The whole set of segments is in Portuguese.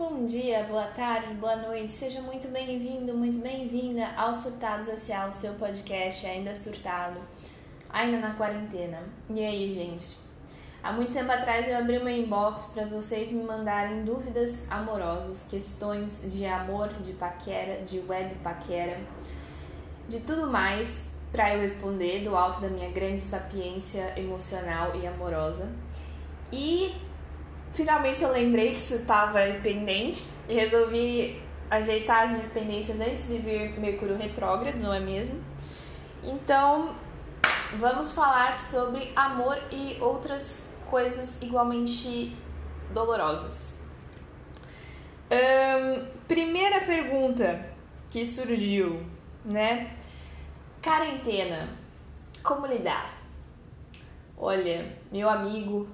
Bom dia, boa tarde, boa noite, seja muito bem-vindo, muito bem-vinda ao Surtado Social, seu podcast ainda surtado, ainda na quarentena. E aí, gente? Há muito tempo atrás eu abri uma inbox para vocês me mandarem dúvidas amorosas, questões de amor, de paquera, de web paquera, de tudo mais para eu responder do alto da minha grande sapiência emocional e amorosa. E finalmente eu lembrei que isso estava pendente e resolvi ajeitar as minhas pendências antes de vir Mercúrio retrógrado, não é mesmo? Então, vamos falar sobre amor e outras coisas igualmente dolorosas. primeira pergunta que surgiu, né? Quarentena. Como lidar? Olha, meu amigo,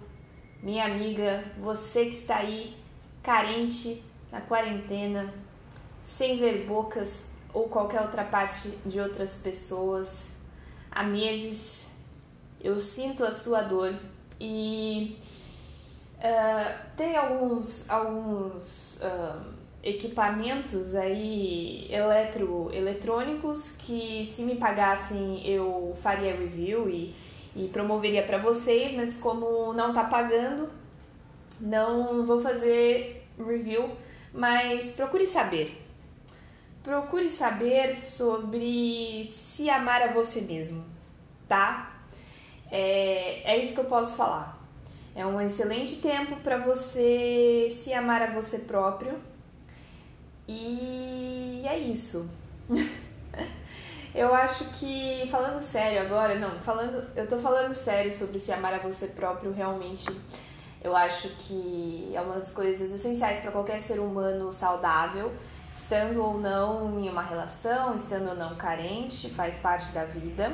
minha amiga, você que está aí carente na quarentena, sem ver bocas ou qualquer outra parte de outras pessoas há meses, eu sinto a sua dor e uh, tem alguns alguns uh, equipamentos aí eletro, eletrônicos que se me pagassem eu faria review e, e promoveria para vocês, mas como não tá pagando, não vou fazer review, mas procure saber. Procure saber sobre se amar a você mesmo, tá? É, é isso que eu posso falar. É um excelente tempo para você se amar a você próprio e é isso. eu acho que, falando sério agora, não, falando, eu tô falando sério sobre se amar a você próprio, realmente eu acho que é uma das coisas essenciais para qualquer ser humano saudável, estando ou não em uma relação, estando ou não carente, faz parte da vida.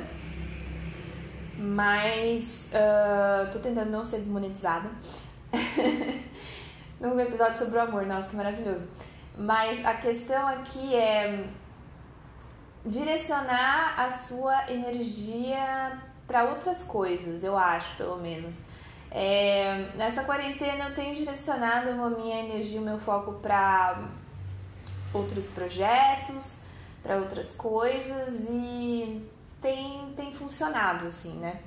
Mas uh, tô tentando não ser desmonetizada. no episódio sobre o amor, nossa, que maravilhoso. Mas a questão aqui é direcionar a sua energia para outras coisas, eu acho, pelo menos. É, nessa quarentena eu tenho direcionado a minha energia, o meu foco para outros projetos, para outras coisas e tem, tem funcionado assim, né?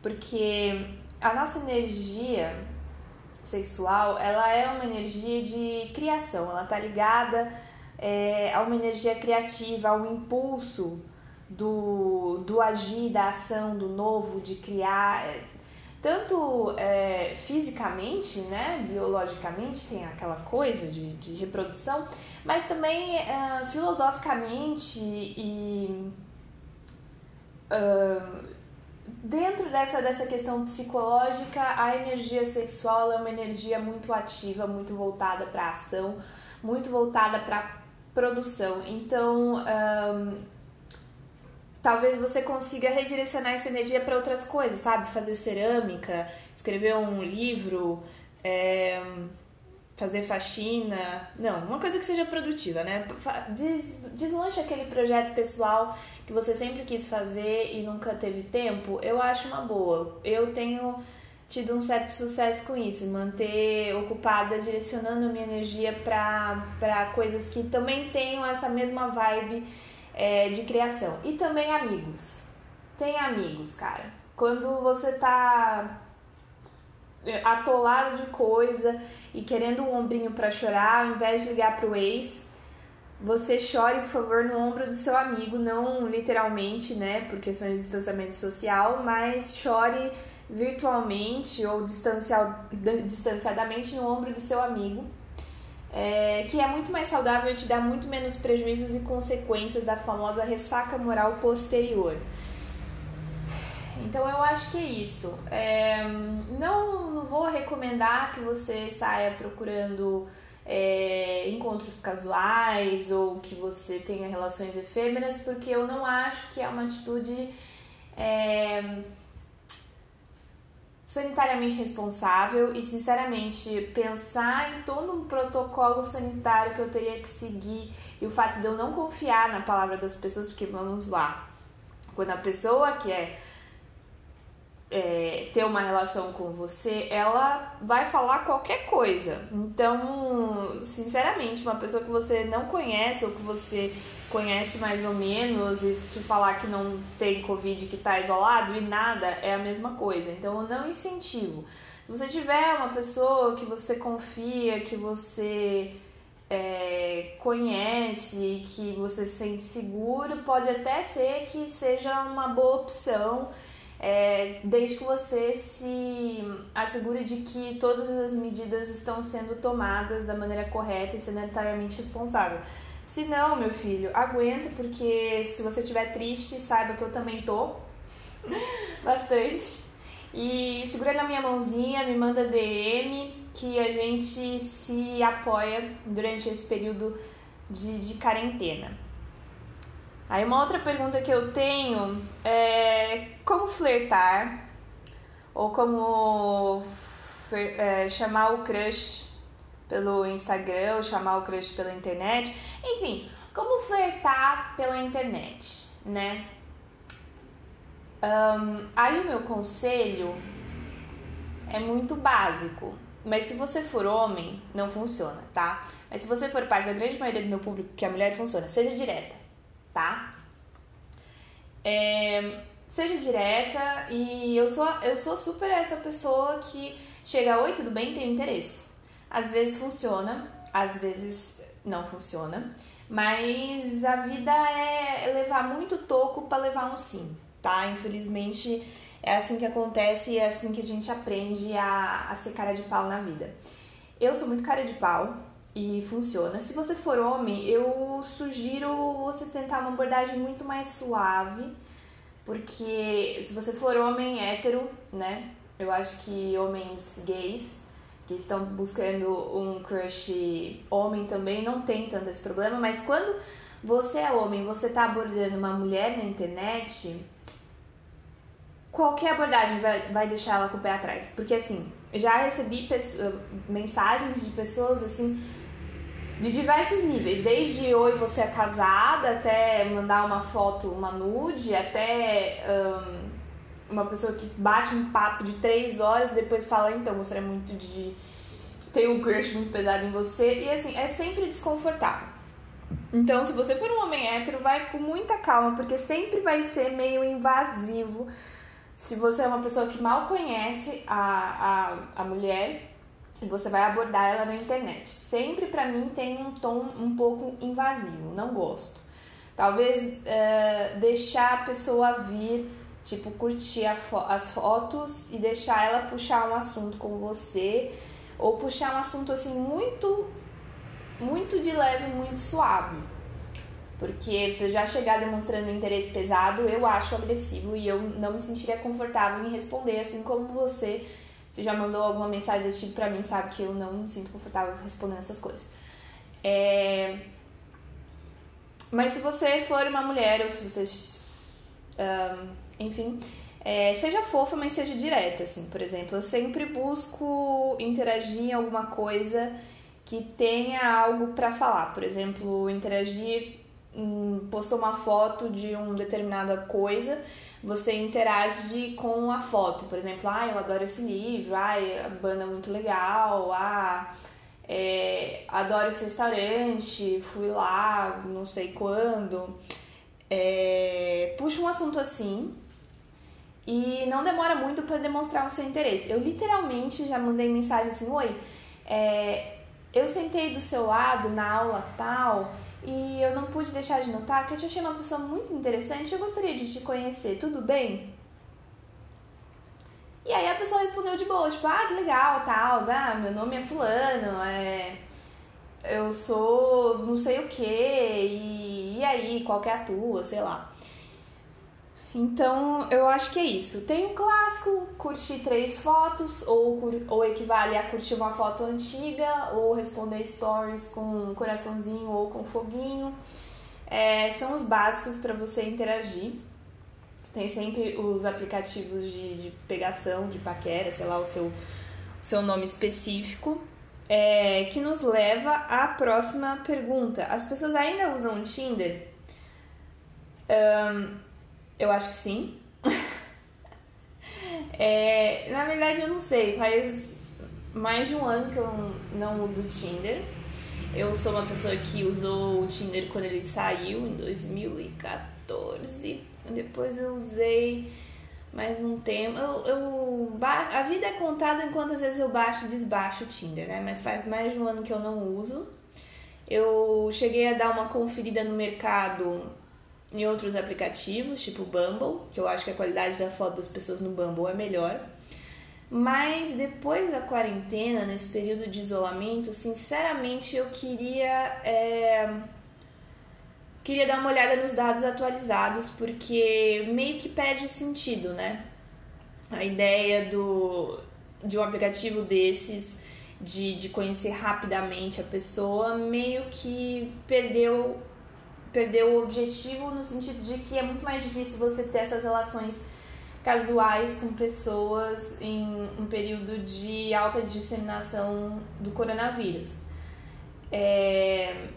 Porque a nossa energia sexual, ela é uma energia de criação, ela tá ligada é, a uma energia criativa, ao impulso do, do agir, da ação, do novo, de criar, é, tanto é, fisicamente, né, biologicamente, tem aquela coisa de, de reprodução, mas também é, filosoficamente e uh, Dentro dessa, dessa questão psicológica, a energia sexual é uma energia muito ativa, muito voltada para ação, muito voltada para produção. Então, um, talvez você consiga redirecionar essa energia para outras coisas, sabe? Fazer cerâmica, escrever um livro. É, fazer faxina. Não, uma coisa que seja produtiva, né? Des, aquele projeto pessoal que você sempre quis fazer e nunca teve tempo. Eu acho uma boa. Eu tenho tido um certo sucesso com isso, manter ocupada, direcionando minha energia para coisas que também tenham essa mesma vibe é, de criação. E também amigos. Tem amigos, cara. Quando você tá atolado de coisa e querendo um ombrinho para chorar, ao invés de ligar pro ex, você chore, por favor, no ombro do seu amigo, não literalmente, né, por questões de distanciamento social, mas chore virtualmente ou distanciadamente no ombro do seu amigo, é, que é muito mais saudável e te dá muito menos prejuízos e consequências da famosa ressaca moral posterior. Então eu acho que é isso. É, não, não vou recomendar que você saia procurando é, encontros casuais ou que você tenha relações efêmeras, porque eu não acho que é uma atitude é, sanitariamente responsável e, sinceramente, pensar em todo um protocolo sanitário que eu teria que seguir e o fato de eu não confiar na palavra das pessoas, porque vamos lá, quando a pessoa que é é, ter uma relação com você, ela vai falar qualquer coisa. Então, sinceramente, uma pessoa que você não conhece ou que você conhece mais ou menos e te falar que não tem Covid, que tá isolado e nada, é a mesma coisa. Então, eu não incentivo. Se você tiver uma pessoa que você confia, que você é, conhece, que você se sente seguro, pode até ser que seja uma boa opção é, desde que você se assegure de que todas as medidas estão sendo tomadas da maneira correta e sanitariamente responsável. Se não, meu filho, aguenta, porque se você estiver triste, saiba que eu também tô bastante. E segura na minha mãozinha, me manda DM, que a gente se apoia durante esse período de, de quarentena. Aí uma outra pergunta que eu tenho é como flertar ou como é, chamar o crush pelo Instagram ou chamar o crush pela internet. Enfim, como flertar pela internet, né? Um, aí o meu conselho é muito básico. Mas se você for homem, não funciona, tá? Mas se você for parte da grande maioria do meu público, que é mulher, funciona. Seja direta tá? É, seja direta e eu sou, eu sou super essa pessoa que chega, oi, tudo bem? Tem interesse. Às vezes funciona, às vezes não funciona, mas a vida é levar muito toco para levar um sim, tá? Infelizmente é assim que acontece e é assim que a gente aprende a, a ser cara de pau na vida. Eu sou muito cara de pau, e funciona. Se você for homem, eu sugiro você tentar uma abordagem muito mais suave, porque se você for homem hétero, né? Eu acho que homens gays que estão buscando um crush homem também não tem tanto esse problema, mas quando você é homem, você tá abordando uma mulher na internet, qualquer abordagem vai, vai deixar ela com o pé atrás. Porque assim, já recebi mensagens de pessoas assim de diversos níveis, desde oi você é casada, até mandar uma foto, uma nude, até um, uma pessoa que bate um papo de três horas depois fala, então, gostaria muito de ter um crush muito pesado em você. E assim, é sempre desconfortável. Então, se você for um homem hétero, vai com muita calma, porque sempre vai ser meio invasivo. Se você é uma pessoa que mal conhece a, a, a mulher, você vai abordar ela na internet. Sempre para mim tem um tom um pouco invasivo, não gosto. Talvez uh, deixar a pessoa vir, tipo, curtir fo as fotos e deixar ela puxar um assunto com você, ou puxar um assunto assim muito, muito de leve, muito suave. Porque você já chegar demonstrando interesse pesado, eu acho agressivo e eu não me sentiria confortável em responder, assim como você você já mandou alguma mensagem desse tipo pra mim, sabe que eu não me sinto confortável respondendo essas coisas. É... Mas se você for uma mulher, ou se você. Um, enfim, é, seja fofa, mas seja direta, assim. Por exemplo, eu sempre busco interagir em alguma coisa que tenha algo para falar. Por exemplo, interagir, postou uma foto de uma determinada coisa você interage com a foto. Por exemplo, ah, eu adoro esse livro, ah, a banda é muito legal, ah, é, adoro esse restaurante, fui lá, não sei quando. É, puxa um assunto assim e não demora muito para demonstrar o seu interesse. Eu literalmente já mandei mensagem assim: Oi, é, eu sentei do seu lado na aula tal e eu não pude deixar de notar que eu te achei uma pessoa muito interessante e eu gostaria de te conhecer, tudo bem? E aí a pessoa respondeu de boa, tipo, ah, que legal, tal, ah, meu nome é fulano, é... eu sou não sei o que, e, e aí, qual que é a tua, sei lá. Então, eu acho que é isso. Tem um clássico, curtir três fotos, ou, ou equivale a curtir uma foto antiga, ou responder stories com um coraçãozinho ou com foguinho. É, são os básicos para você interagir. Tem sempre os aplicativos de, de pegação, de paquera, sei lá, o seu, o seu nome específico. É, que nos leva à próxima pergunta. As pessoas ainda usam o Tinder? Um, eu acho que sim. É, na verdade, eu não sei, faz mais de um ano que eu não uso o Tinder. Eu sou uma pessoa que usou o Tinder quando ele saiu, em 2014. Depois eu usei mais um tempo. Eu, eu, a vida é contada enquanto às vezes eu baixo e desbaixo o Tinder, né? Mas faz mais de um ano que eu não uso. Eu cheguei a dar uma conferida no mercado em outros aplicativos, tipo Bumble, que eu acho que a qualidade da foto das pessoas no Bumble é melhor. Mas depois da quarentena, nesse período de isolamento, sinceramente eu queria. É... Queria dar uma olhada nos dados atualizados, porque meio que perde o sentido, né? A ideia do, de um aplicativo desses, de, de conhecer rapidamente a pessoa, meio que perdeu perdeu o objetivo no sentido de que é muito mais difícil você ter essas relações casuais com pessoas em um período de alta disseminação do coronavírus. É...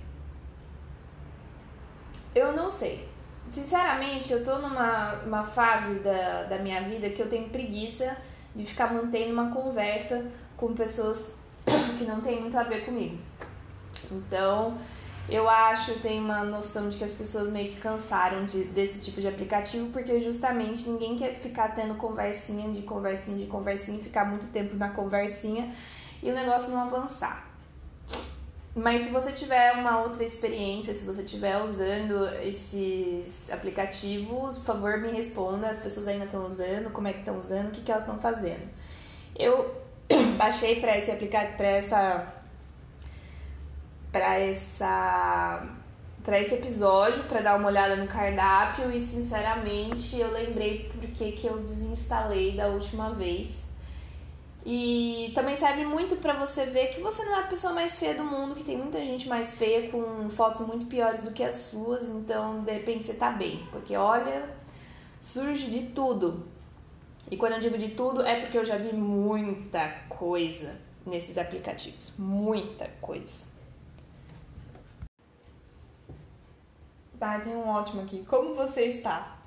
Eu não sei. Sinceramente, eu tô numa uma fase da, da minha vida que eu tenho preguiça de ficar mantendo uma conversa com pessoas que não tem muito a ver comigo. Então, eu acho, tem uma noção de que as pessoas meio que cansaram de, desse tipo de aplicativo, porque justamente ninguém quer ficar tendo conversinha de conversinha de conversinha, ficar muito tempo na conversinha e o negócio não avançar. Mas se você tiver uma outra experiência, se você estiver usando esses aplicativos, por favor me responda. As pessoas ainda estão usando, como é que estão usando, o que, que elas estão fazendo. Eu baixei para esse aplicativo, para essa para essa para esse episódio, para dar uma olhada no cardápio e sinceramente eu lembrei porque que eu desinstalei da última vez. E também serve muito para você ver que você não é a pessoa mais feia do mundo, que tem muita gente mais feia com fotos muito piores do que as suas, então de repente você tá bem, porque olha, surge de tudo. E quando eu digo de tudo é porque eu já vi muita coisa nesses aplicativos, muita coisa. Tá, tem um ótimo aqui. Como você está?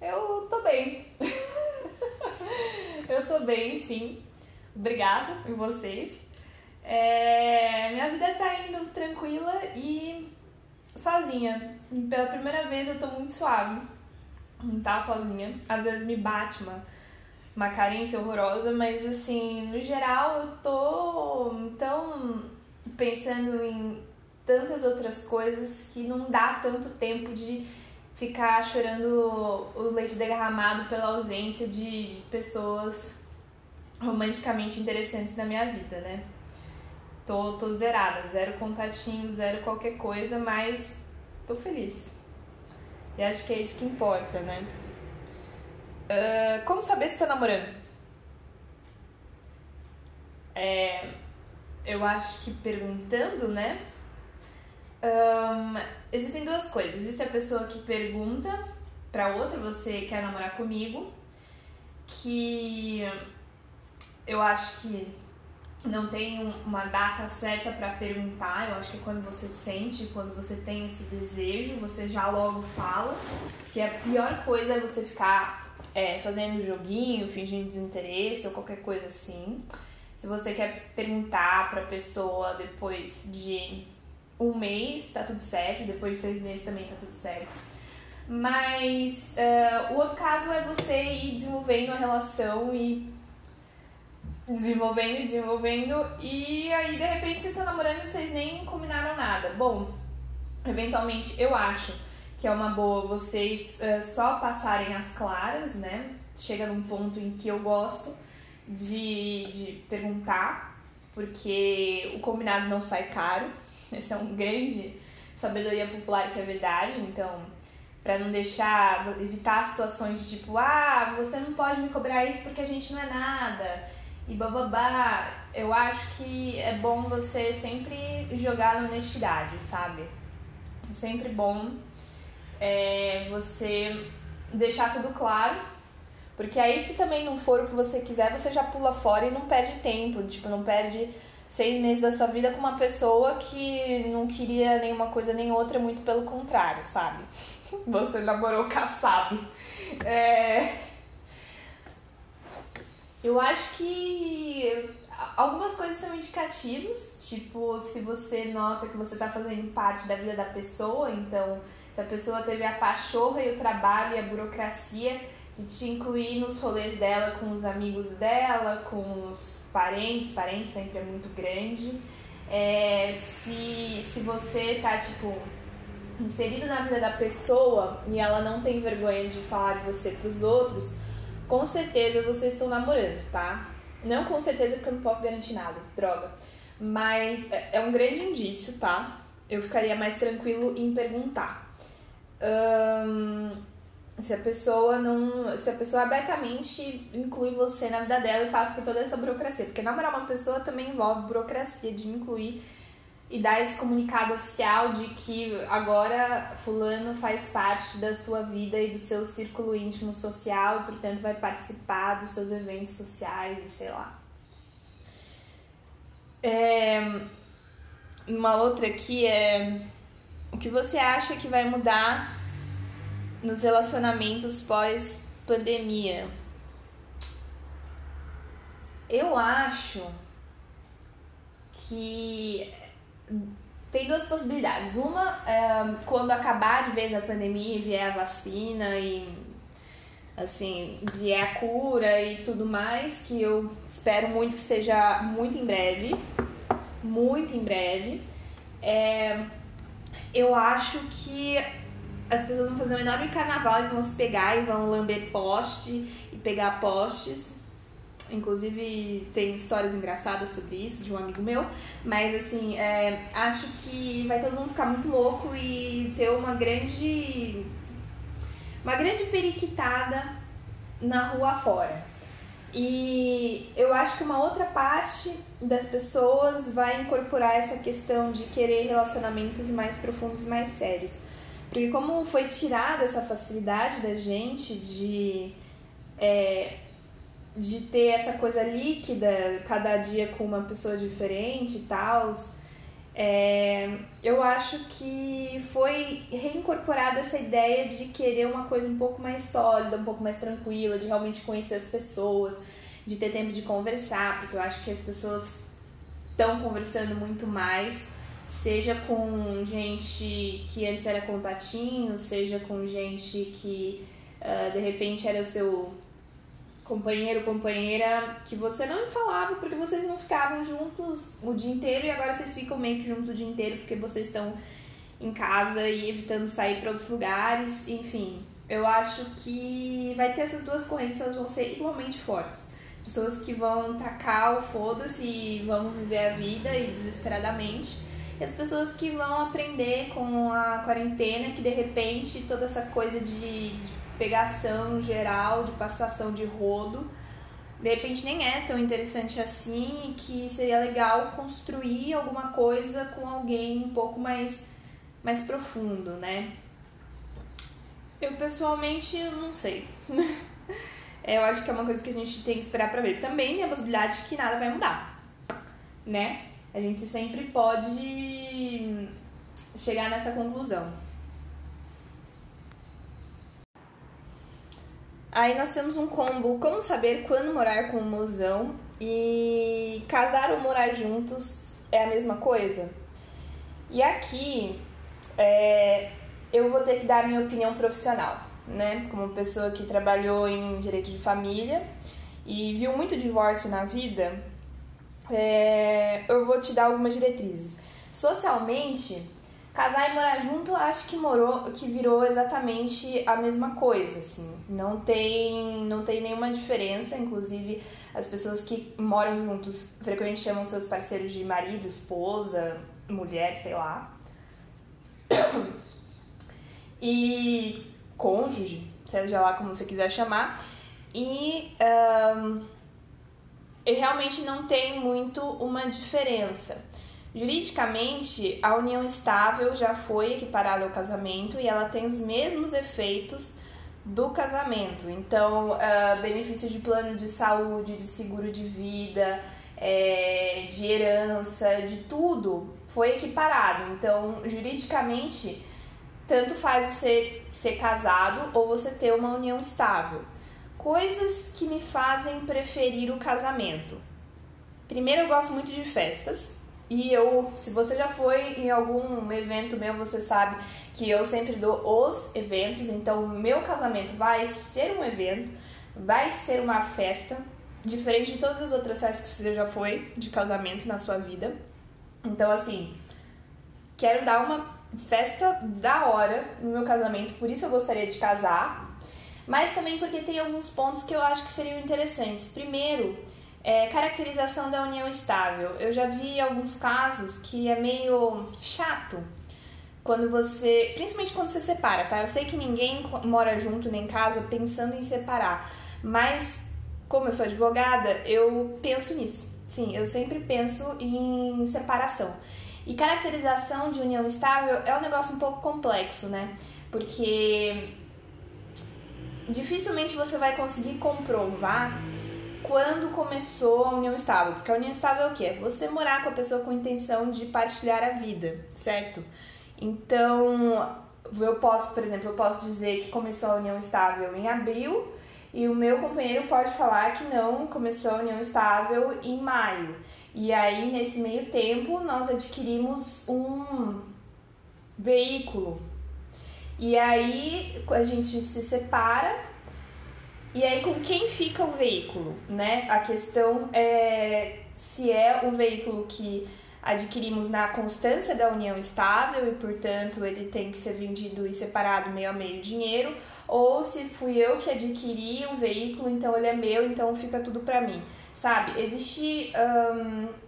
Eu tô bem. eu tô bem, sim. Obrigada por vocês. É, minha vida tá indo tranquila e sozinha. Pela primeira vez eu tô muito suave. Não tá sozinha. Às vezes me bate uma, uma carência horrorosa, mas assim, no geral eu tô tão pensando em tantas outras coisas que não dá tanto tempo de ficar chorando o leite derramado pela ausência de pessoas romanticamente interessantes na minha vida, né? Tô, tô zerada, zero contatinho, zero qualquer coisa, mas tô feliz. E acho que é isso que importa, né? Uh, como saber se tô namorando? É, eu acho que perguntando, né? Um, existem duas coisas. Existe a pessoa que pergunta pra outra, você quer namorar comigo? Que eu acho que não tem uma data certa para perguntar. Eu acho que quando você sente, quando você tem esse desejo, você já logo fala. Que a pior coisa é você ficar é, fazendo joguinho, fingindo desinteresse ou qualquer coisa assim. Se você quer perguntar pra pessoa depois de um mês tá tudo certo, depois de seis meses também tá tudo certo. Mas uh, o outro caso é você ir desenvolvendo a relação e desenvolvendo, desenvolvendo, e aí de repente vocês estão namorando e vocês nem combinaram nada. Bom, eventualmente eu acho que é uma boa vocês uh, só passarem as claras, né? Chega num ponto em que eu gosto de, de perguntar, porque o combinado não sai caro. Esse é um grande sabedoria popular que é verdade, então para não deixar evitar situações de tipo, ah, você não pode me cobrar isso porque a gente não é nada e bababá. Eu acho que é bom você sempre jogar na honestidade, sabe? É sempre bom é, você deixar tudo claro, porque aí se também não for o que você quiser, você já pula fora e não perde tempo, tipo, não perde seis meses da sua vida com uma pessoa que não queria nenhuma coisa nem outra, muito pelo contrário, sabe? Você namorou caçado. É... Eu acho que algumas coisas são indicativos, tipo, se você nota que você está fazendo parte da vida da pessoa, então, se a pessoa teve a pachorra e o trabalho e a burocracia de te incluir nos rolês dela com os amigos dela, com os parentes, parentes sempre é muito grande. É, se, se você tá, tipo, inserido na vida da pessoa e ela não tem vergonha de falar de você pros outros, com certeza vocês estão namorando, tá? Não com certeza porque eu não posso garantir nada, droga. Mas é, é um grande indício, tá? Eu ficaria mais tranquilo em perguntar. Um, se a pessoa não. Se a pessoa abertamente inclui você na vida dela e passa por toda essa burocracia. Porque namorar uma pessoa também envolve burocracia de incluir e dar esse comunicado oficial de que agora fulano faz parte da sua vida e do seu círculo íntimo social, e, portanto vai participar dos seus eventos sociais e sei lá. É, uma outra aqui é o que você acha que vai mudar nos relacionamentos pós pandemia? Eu acho que tem duas possibilidades. Uma, é, quando acabar de vez a pandemia e vier a vacina e assim, vier a cura e tudo mais, que eu espero muito que seja muito em breve, muito em breve. É, eu acho que as pessoas vão fazer um enorme carnaval e vão se pegar e vão lamber poste e pegar postes Inclusive, tem histórias engraçadas sobre isso de um amigo meu. Mas, assim, é, acho que vai todo mundo ficar muito louco e ter uma grande. Uma grande periquitada na rua fora. E eu acho que uma outra parte das pessoas vai incorporar essa questão de querer relacionamentos mais profundos, mais sérios. Porque como foi tirada essa facilidade da gente de é, de ter essa coisa líquida, cada dia com uma pessoa diferente e tal, é, eu acho que foi reincorporada essa ideia de querer uma coisa um pouco mais sólida, um pouco mais tranquila, de realmente conhecer as pessoas, de ter tempo de conversar, porque eu acho que as pessoas estão conversando muito mais, seja com gente que antes era contatinho, seja com gente que uh, de repente era o seu companheiro, companheira, que você não falava porque vocês não ficavam juntos o dia inteiro e agora vocês ficam meio que juntos o dia inteiro porque vocês estão em casa e evitando sair para outros lugares, enfim. Eu acho que vai ter essas duas correntes, elas vão ser igualmente fortes. Pessoas que vão tacar o foda-se e vão viver a vida e desesperadamente. E as pessoas que vão aprender com a quarentena, que de repente toda essa coisa de, de pegação geral, de passação de rodo, de repente nem é tão interessante assim e que seria legal construir alguma coisa com alguém um pouco mais, mais profundo, né? Eu pessoalmente não sei. Eu acho que é uma coisa que a gente tem que esperar para ver. Também tem a possibilidade de que nada vai mudar, né? A gente sempre pode chegar nessa conclusão. Aí nós temos um combo Como saber quando morar com um mozão e casar ou morar juntos é a mesma coisa. E aqui é, eu vou ter que dar a minha opinião profissional, né? Como pessoa que trabalhou em direito de família e viu muito divórcio na vida, é, eu vou te dar algumas diretrizes. Socialmente, Casar e morar junto, acho que morou, que virou exatamente a mesma coisa, assim. Não tem, não tem nenhuma diferença, inclusive as pessoas que moram juntos frequentemente chamam seus parceiros de marido, esposa, mulher, sei lá. E cônjuge, seja lá como você quiser chamar. E, um, realmente não tem muito uma diferença. Juridicamente, a união estável já foi equiparada ao casamento e ela tem os mesmos efeitos do casamento. Então, uh, benefício de plano de saúde, de seguro de vida, é, de herança, de tudo foi equiparado. Então, juridicamente, tanto faz você ser casado ou você ter uma união estável. Coisas que me fazem preferir o casamento. Primeiro, eu gosto muito de festas. E eu, se você já foi em algum evento meu, você sabe que eu sempre dou os eventos. Então, o meu casamento vai ser um evento, vai ser uma festa, diferente de todas as outras festas que você já foi de casamento na sua vida. Então, assim, quero dar uma festa da hora no meu casamento, por isso eu gostaria de casar, mas também porque tem alguns pontos que eu acho que seriam interessantes. Primeiro, é, caracterização da união estável. Eu já vi alguns casos que é meio chato quando você, principalmente quando você separa, tá? Eu sei que ninguém mora junto nem em casa pensando em separar, mas como eu sou advogada, eu penso nisso. Sim, eu sempre penso em separação. E caracterização de união estável é um negócio um pouco complexo, né? Porque dificilmente você vai conseguir comprovar quando começou a união estável. Porque a união estável é o quê? Você morar com a pessoa com a intenção de partilhar a vida, certo? Então, eu posso, por exemplo, eu posso dizer que começou a união estável em abril e o meu companheiro pode falar que não, começou a união estável em maio. E aí, nesse meio tempo, nós adquirimos um veículo. E aí, a gente se separa. E aí, com quem fica o veículo, né? A questão é se é o veículo que adquirimos na constância da união estável e, portanto, ele tem que ser vendido e separado meio a meio dinheiro, ou se fui eu que adquiri o veículo, então ele é meu, então fica tudo para mim, sabe? Existe. Um,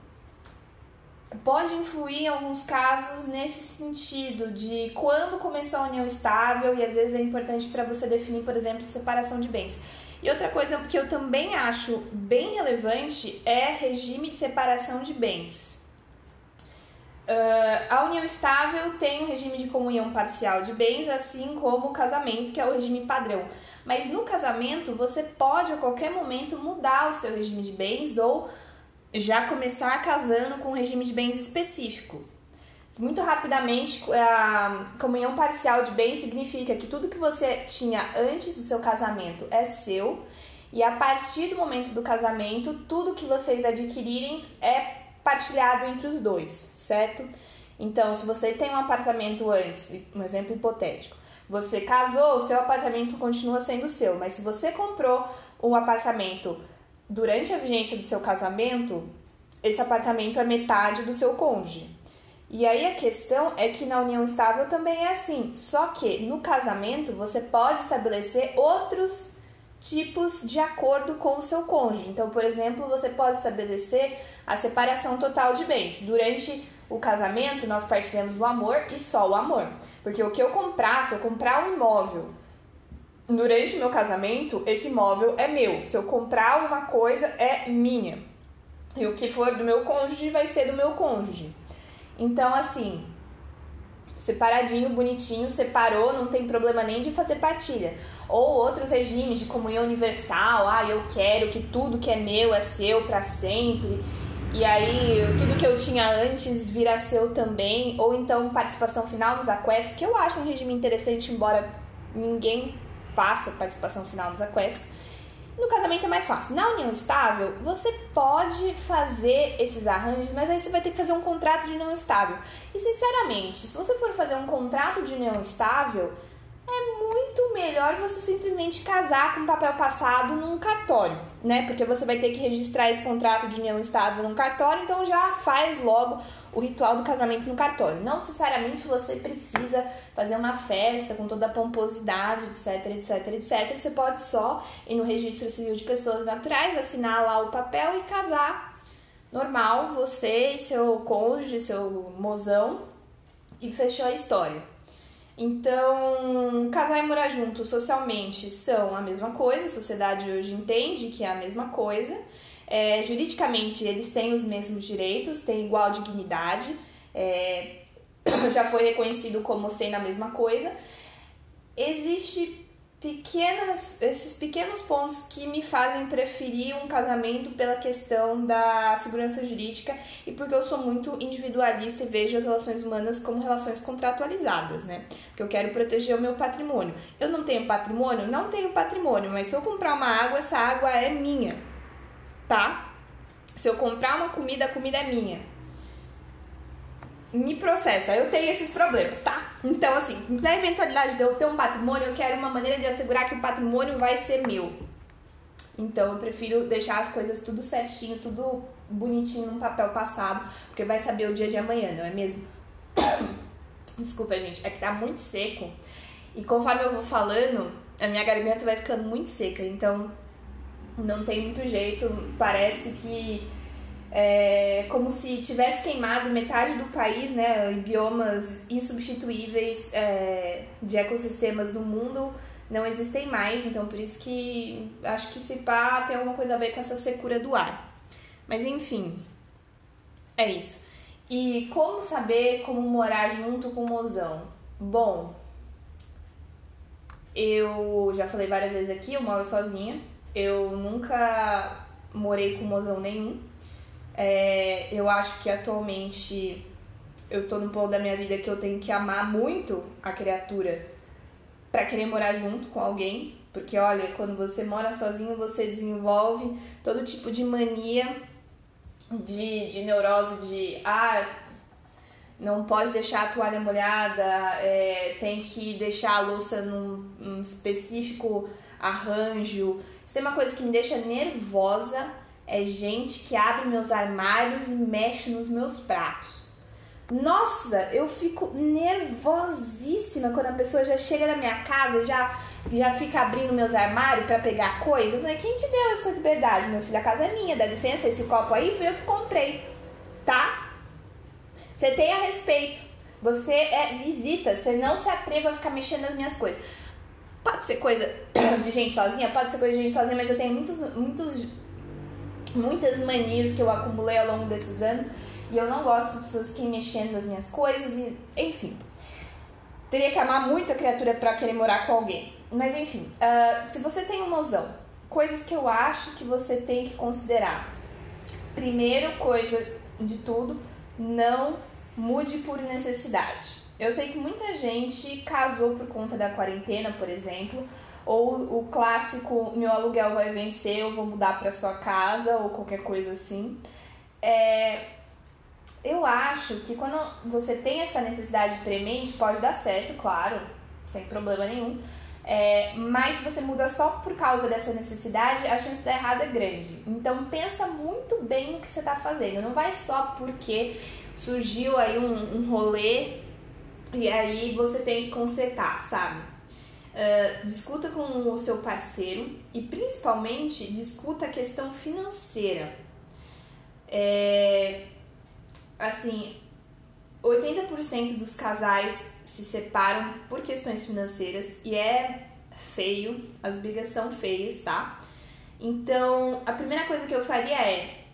pode influir em alguns casos nesse sentido de quando começou a união estável e às vezes é importante para você definir, por exemplo, separação de bens. E outra coisa que eu também acho bem relevante é regime de separação de bens. Uh, a união estável tem um regime de comunhão parcial de bens, assim como o casamento, que é o regime padrão. Mas no casamento, você pode a qualquer momento mudar o seu regime de bens ou já começar casando com um regime de bens específico. Muito rapidamente, a comunhão parcial de bens significa que tudo que você tinha antes do seu casamento é seu, e a partir do momento do casamento, tudo que vocês adquirirem é partilhado entre os dois, certo? Então, se você tem um apartamento antes, um exemplo hipotético, você casou, o seu apartamento continua sendo seu, mas se você comprou um apartamento durante a vigência do seu casamento, esse apartamento é metade do seu cônjuge. E aí a questão é que na união estável também é assim, só que no casamento você pode estabelecer outros tipos de acordo com o seu cônjuge. Então, por exemplo, você pode estabelecer a separação total de bens. Durante o casamento, nós partilhamos o amor e só o amor. Porque o que eu comprar, se eu comprar um imóvel durante meu casamento, esse imóvel é meu. Se eu comprar uma coisa, é minha. E o que for do meu cônjuge vai ser do meu cônjuge. Então, assim, separadinho, bonitinho, separou, não tem problema nem de fazer partilha. Ou outros regimes de comunhão universal, ah, eu quero que tudo que é meu é seu para sempre. E aí, tudo que eu tinha antes vira seu também, ou então participação final nos aquestos, que eu acho um regime interessante, embora ninguém faça participação final nos aquestos. No casamento é mais fácil. Na união estável, você pode fazer esses arranjos, mas aí você vai ter que fazer um contrato de união estável. E sinceramente, se você for fazer um contrato de união estável, é muito melhor você simplesmente casar com papel passado num cartório, né? Porque você vai ter que registrar esse contrato de união estável num cartório, então já faz logo o ritual do casamento no cartório. Não necessariamente você precisa fazer uma festa com toda a pomposidade, etc, etc, etc. Você pode só ir no registro civil de pessoas naturais, assinar lá o papel e casar normal, você e seu cônjuge, seu mozão, e fechou a história. Então, casar e morar junto socialmente são a mesma coisa, a sociedade hoje entende que é a mesma coisa. É, juridicamente, eles têm os mesmos direitos, têm igual dignidade, é, já foi reconhecido como sendo a mesma coisa. Existe pequenas, esses pequenos pontos que me fazem preferir um casamento pela questão da segurança jurídica e porque eu sou muito individualista e vejo as relações humanas como relações contratualizadas, né? Porque eu quero proteger o meu patrimônio. Eu não tenho patrimônio? Não tenho patrimônio, mas se eu comprar uma água, essa água é minha, tá? Se eu comprar uma comida, a comida é minha me processa. Eu tenho esses problemas, tá? Então, assim, na eventualidade de eu ter um patrimônio, eu quero uma maneira de assegurar que o patrimônio vai ser meu. Então, eu prefiro deixar as coisas tudo certinho, tudo bonitinho no papel passado, porque vai saber o dia de amanhã, não é mesmo? Desculpa, gente, é que tá muito seco. E conforme eu vou falando, a minha garganta vai ficando muito seca, então não tem muito jeito. Parece que é como se tivesse queimado metade do país, né, biomas insubstituíveis é, de ecossistemas do mundo não existem mais, então por isso que acho que se pá tem alguma coisa a ver com essa secura do ar. Mas enfim, é isso. E como saber como morar junto com o mozão? Bom, eu já falei várias vezes aqui, eu moro sozinha. Eu nunca morei com mozão nenhum. É, eu acho que atualmente eu tô num ponto da minha vida que eu tenho que amar muito a criatura para querer morar junto com alguém. Porque olha, quando você mora sozinho, você desenvolve todo tipo de mania, de, de neurose, de ah, não pode deixar a toalha molhada, é, tem que deixar a louça num, num específico arranjo. Isso tem uma coisa que me deixa nervosa é gente que abre meus armários e mexe nos meus pratos. Nossa, eu fico nervosíssima quando a pessoa já chega na minha casa e já, já fica abrindo meus armários para pegar coisa. Eu falei, quem te deu essa liberdade, meu filho? A casa é minha, dá licença, esse copo aí foi eu que comprei, tá? Você tem a respeito. Você é visita, você não se atreva a ficar mexendo nas minhas coisas. Pode ser coisa de gente sozinha, pode ser coisa de gente sozinha, mas eu tenho muitos, muitos muitas manias que eu acumulei ao longo desses anos e eu não gosto de pessoas que mexendo nas minhas coisas e enfim. Teria que amar muito a criatura para querer morar com alguém. Mas enfim, uh, se você tem um mozão, coisas que eu acho que você tem que considerar. Primeiro, coisa de tudo, não mude por necessidade. Eu sei que muita gente casou por conta da quarentena, por exemplo, ou o clássico meu aluguel vai vencer, eu vou mudar para sua casa ou qualquer coisa assim. É, eu acho que quando você tem essa necessidade premente, pode dar certo, claro, sem problema nenhum. É, mas se você muda só por causa dessa necessidade, a chance de dar errado é grande. Então pensa muito bem no que você está fazendo. Não vai só porque surgiu aí um, um rolê e aí você tem que consertar, sabe? Uh, discuta com o seu parceiro e principalmente discuta a questão financeira. É, assim, 80% dos casais se separam por questões financeiras e é feio, as brigas são feias, tá? Então, a primeira coisa que eu faria é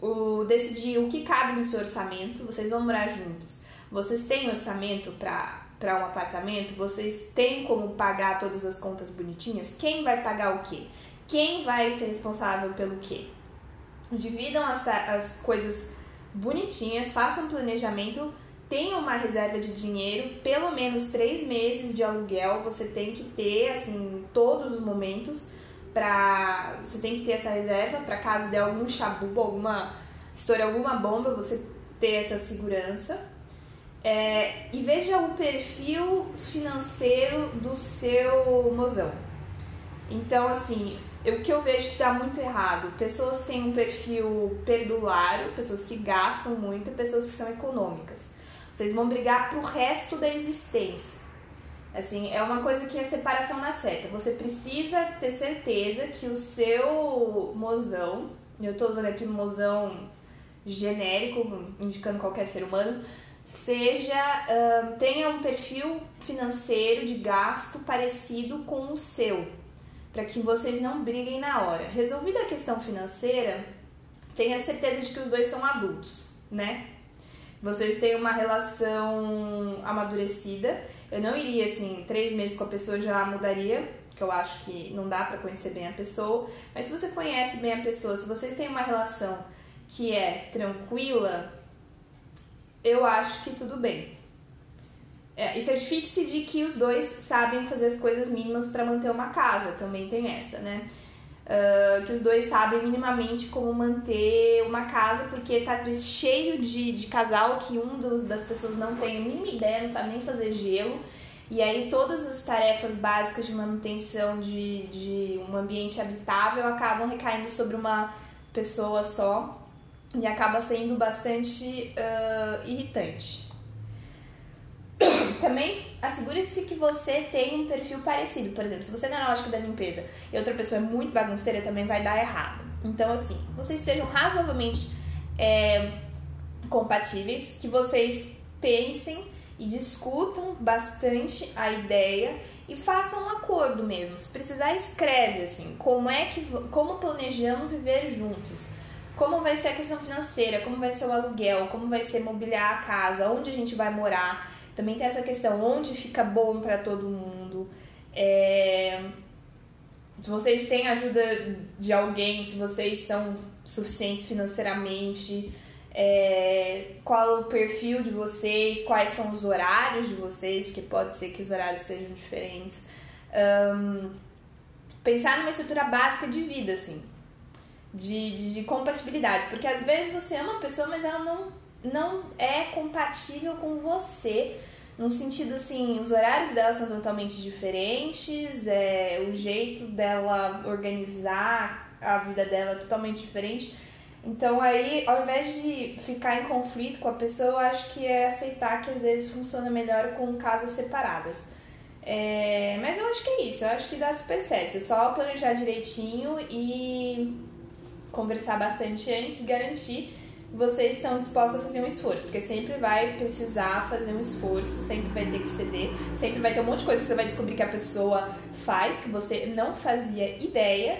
o, decidir o que cabe no seu orçamento. Vocês vão morar juntos. Vocês têm orçamento para para um apartamento, vocês têm como pagar todas as contas bonitinhas? Quem vai pagar o quê? Quem vai ser responsável pelo quê? Dividam as, as coisas bonitinhas, façam um planejamento, tenham uma reserva de dinheiro, pelo menos três meses de aluguel você tem que ter, assim, todos os momentos para você tem que ter essa reserva para caso der algum chabu, alguma história, alguma bomba, você ter essa segurança. É, e veja o perfil financeiro do seu mozão. Então, assim, o que eu vejo que está muito errado, pessoas têm um perfil perdulário, pessoas que gastam muito, pessoas que são econômicas. Vocês vão brigar pro resto da existência. Assim, é uma coisa que é separação na seta. Você precisa ter certeza que o seu mozão, eu estou usando aqui mozão genérico, indicando qualquer ser humano, seja uh, tenha um perfil financeiro de gasto parecido com o seu, para que vocês não briguem na hora. Resolvida a questão financeira, tenha certeza de que os dois são adultos, né? vocês têm uma relação amadurecida. Eu não iria, assim, três meses com a pessoa já mudaria, que eu acho que não dá para conhecer bem a pessoa. Mas se você conhece bem a pessoa, se vocês têm uma relação que é tranquila, eu acho que tudo bem. É, e certifique-se de que os dois sabem fazer as coisas mínimas para manter uma casa, também tem essa, né? Uh, que os dois sabem minimamente como manter uma casa, porque tá cheio de, de casal que um dos, das pessoas não tem a mínima ideia, não sabe nem fazer gelo. E aí todas as tarefas básicas de manutenção de, de um ambiente habitável acabam recaindo sobre uma pessoa só e acaba sendo bastante uh, irritante. Também assegure-se que você tem um perfil parecido. Por exemplo, se você é na lógica da limpeza e outra pessoa é muito bagunceira, também vai dar errado. Então, assim, vocês sejam razoavelmente é, compatíveis, que vocês pensem e discutam bastante a ideia e façam um acordo mesmo. Se precisar, escreve assim, como é que como planejamos viver juntos. Como vai ser a questão financeira, como vai ser o aluguel, como vai ser mobiliar a casa, onde a gente vai morar, também tem essa questão, onde fica bom para todo mundo. É... Se vocês têm ajuda de alguém, se vocês são suficientes financeiramente, é... qual o perfil de vocês, quais são os horários de vocês, porque pode ser que os horários sejam diferentes. Um... Pensar numa estrutura básica de vida, assim, de, de, de compatibilidade, porque às vezes você ama a pessoa, mas ela não não é compatível com você. No sentido assim, os horários dela são totalmente diferentes, é, o jeito dela organizar a vida dela é totalmente diferente. Então aí, ao invés de ficar em conflito com a pessoa, eu acho que é aceitar que às vezes funciona melhor com casas separadas. É, mas eu acho que é isso, eu acho que dá super certo. É só planejar direitinho e conversar bastante antes, garantir vocês estão dispostos a fazer um esforço, porque sempre vai precisar fazer um esforço, sempre vai ter que ceder, sempre vai ter um monte de coisa que você vai descobrir que a pessoa faz que você não fazia ideia,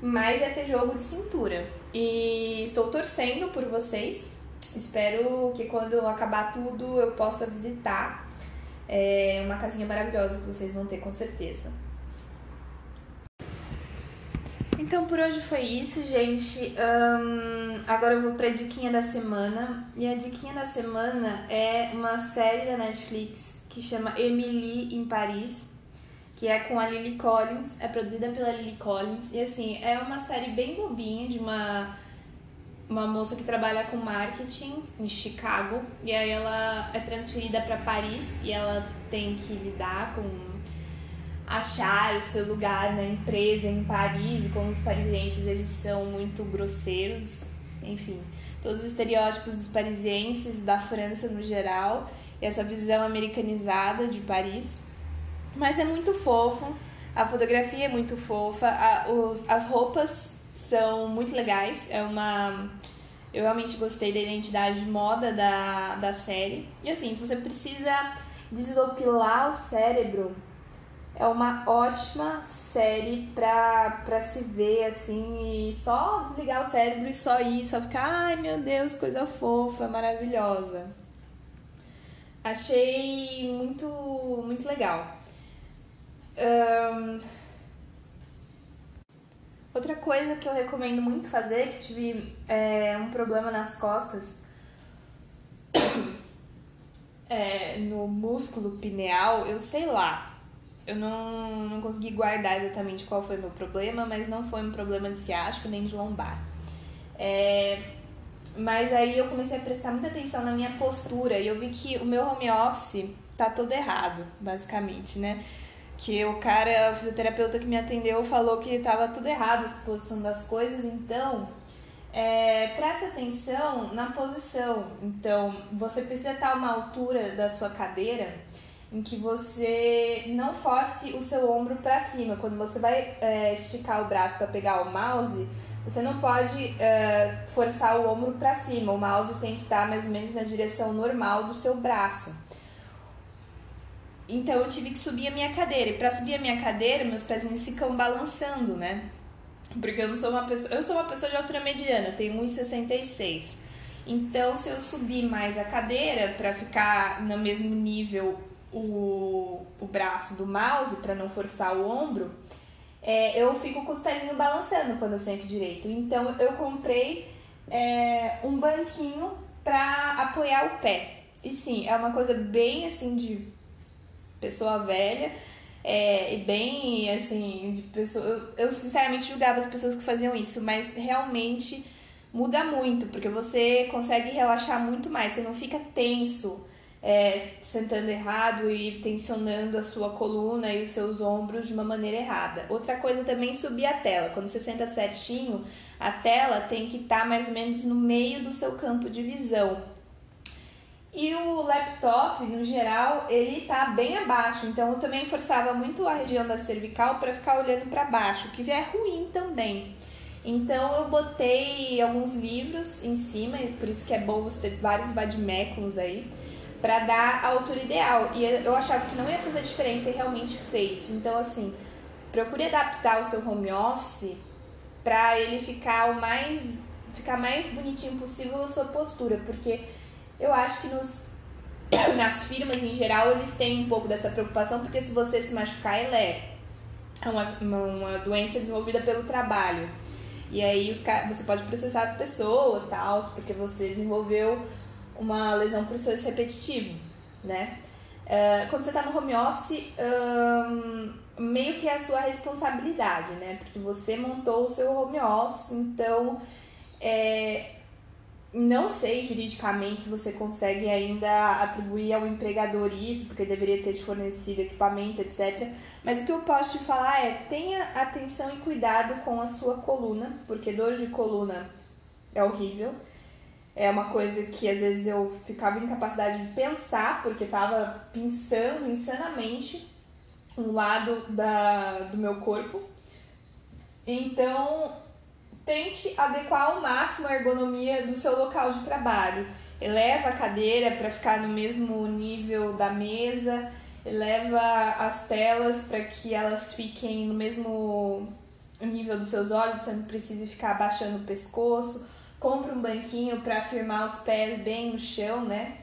mas é ter jogo de cintura. E estou torcendo por vocês. Espero que quando acabar tudo eu possa visitar. É uma casinha maravilhosa que vocês vão ter com certeza. Então por hoje foi isso, gente. Um, agora eu vou pra diquinha da semana. E a diquinha da semana é uma série da Netflix que chama Emily em Paris, que é com a Lily Collins, é produzida pela Lily Collins. E assim, é uma série bem bobinha de uma uma moça que trabalha com marketing em Chicago e aí ela é transferida para Paris e ela tem que lidar com achar o seu lugar na empresa em Paris, como os parisienses eles são muito grosseiros, enfim, todos os estereótipos dos parisienses, da França no geral, e essa visão americanizada de Paris. Mas é muito fofo, a fotografia é muito fofa, a, os, as roupas são muito legais, é uma... Eu realmente gostei da identidade de moda da, da série. E assim, se você precisa desopilar o cérebro é uma ótima série pra, pra se ver assim e só desligar o cérebro e só ir, só ficar, ai meu Deus, coisa fofa, maravilhosa. Achei muito, muito legal. Um... Outra coisa que eu recomendo muito fazer, que tive é, um problema nas costas, é, no músculo pineal, eu sei lá, eu não, não consegui guardar exatamente qual foi o meu problema, mas não foi um problema de ciático nem de lombar. É, mas aí eu comecei a prestar muita atenção na minha postura e eu vi que o meu home office tá todo errado, basicamente, né? Que o cara, o fisioterapeuta que me atendeu, falou que tava tudo errado a exposição das coisas, então é, presta atenção na posição. Então, você precisa estar a uma altura da sua cadeira em que você não force o seu ombro para cima. Quando você vai é, esticar o braço para pegar o mouse, você não pode é, forçar o ombro para cima. O mouse tem que estar mais ou menos na direção normal do seu braço. Então eu tive que subir a minha cadeira. E para subir a minha cadeira, meus pezinhos ficam balançando, né? Porque eu não sou uma pessoa, eu sou uma pessoa de altura mediana, eu tenho 1,66. Então, se eu subir mais a cadeira para ficar no mesmo nível o, o braço do mouse, para não forçar o ombro, é, eu fico com os pezinhos balançando quando eu sento direito. Então, eu comprei é, um banquinho para apoiar o pé. E sim, é uma coisa bem assim de pessoa velha. É, e bem assim, de pessoa. Eu, eu sinceramente julgava as pessoas que faziam isso, mas realmente muda muito, porque você consegue relaxar muito mais, você não fica tenso, é, sentando errado e tensionando a sua coluna e os seus ombros de uma maneira errada. Outra coisa também subir a tela. Quando você senta certinho, a tela tem que estar tá mais ou menos no meio do seu campo de visão. E o laptop, no geral, ele tá bem abaixo, então eu também forçava muito a região da cervical para ficar olhando para baixo, que é ruim também. Então eu botei alguns livros em cima, por isso que é bom você ter vários vadiméculos aí, para dar a altura ideal. E eu achava que não ia fazer diferença e realmente fez. Então assim, procure adaptar o seu home office para ele ficar o mais ficar mais bonitinho possível a sua postura, porque eu acho que nos nas firmas em geral eles têm um pouco dessa preocupação, porque se você se machucar, é uma, uma, uma doença desenvolvida pelo trabalho. E aí os, você pode processar as pessoas, tal, porque você desenvolveu uma lesão por esforço repetitivo, né? Uh, quando você está no home office, um, meio que é a sua responsabilidade, né? Porque você montou o seu home office, então é, não sei juridicamente se você consegue ainda atribuir ao empregador isso, porque deveria ter te fornecido equipamento, etc. Mas o que eu posso te falar é: tenha atenção e cuidado com a sua coluna, porque dor de coluna é horrível. É uma coisa que às vezes eu ficava em capacidade de pensar, porque estava pensando insanamente um lado da, do meu corpo. Então, tente adequar ao máximo a ergonomia do seu local de trabalho. Eleva a cadeira para ficar no mesmo nível da mesa, eleva as telas para que elas fiquem no mesmo nível dos seus olhos, você não precisa ficar abaixando o pescoço. Compre um banquinho para firmar os pés bem no chão, né?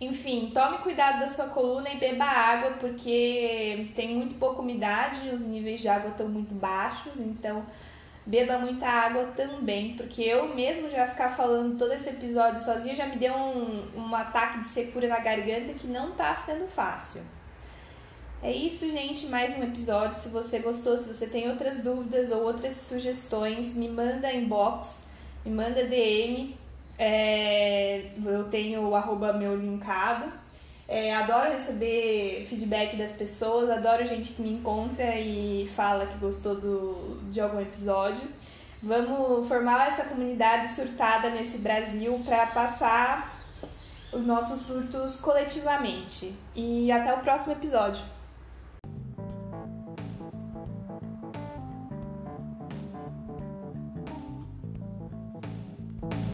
Enfim, tome cuidado da sua coluna e beba água, porque tem muito pouca umidade, os níveis de água estão muito baixos, então beba muita água também, porque eu mesmo já ficar falando todo esse episódio sozinha já me deu um, um ataque de secura na garganta que não tá sendo fácil. É isso, gente, mais um episódio. Se você gostou, se você tem outras dúvidas ou outras sugestões, me manda inbox, me manda DM. É, eu tenho o arroba meu linkado. É, adoro receber feedback das pessoas, adoro gente que me encontra e fala que gostou do, de algum episódio. Vamos formar essa comunidade surtada nesse Brasil para passar os nossos surtos coletivamente. E até o próximo episódio.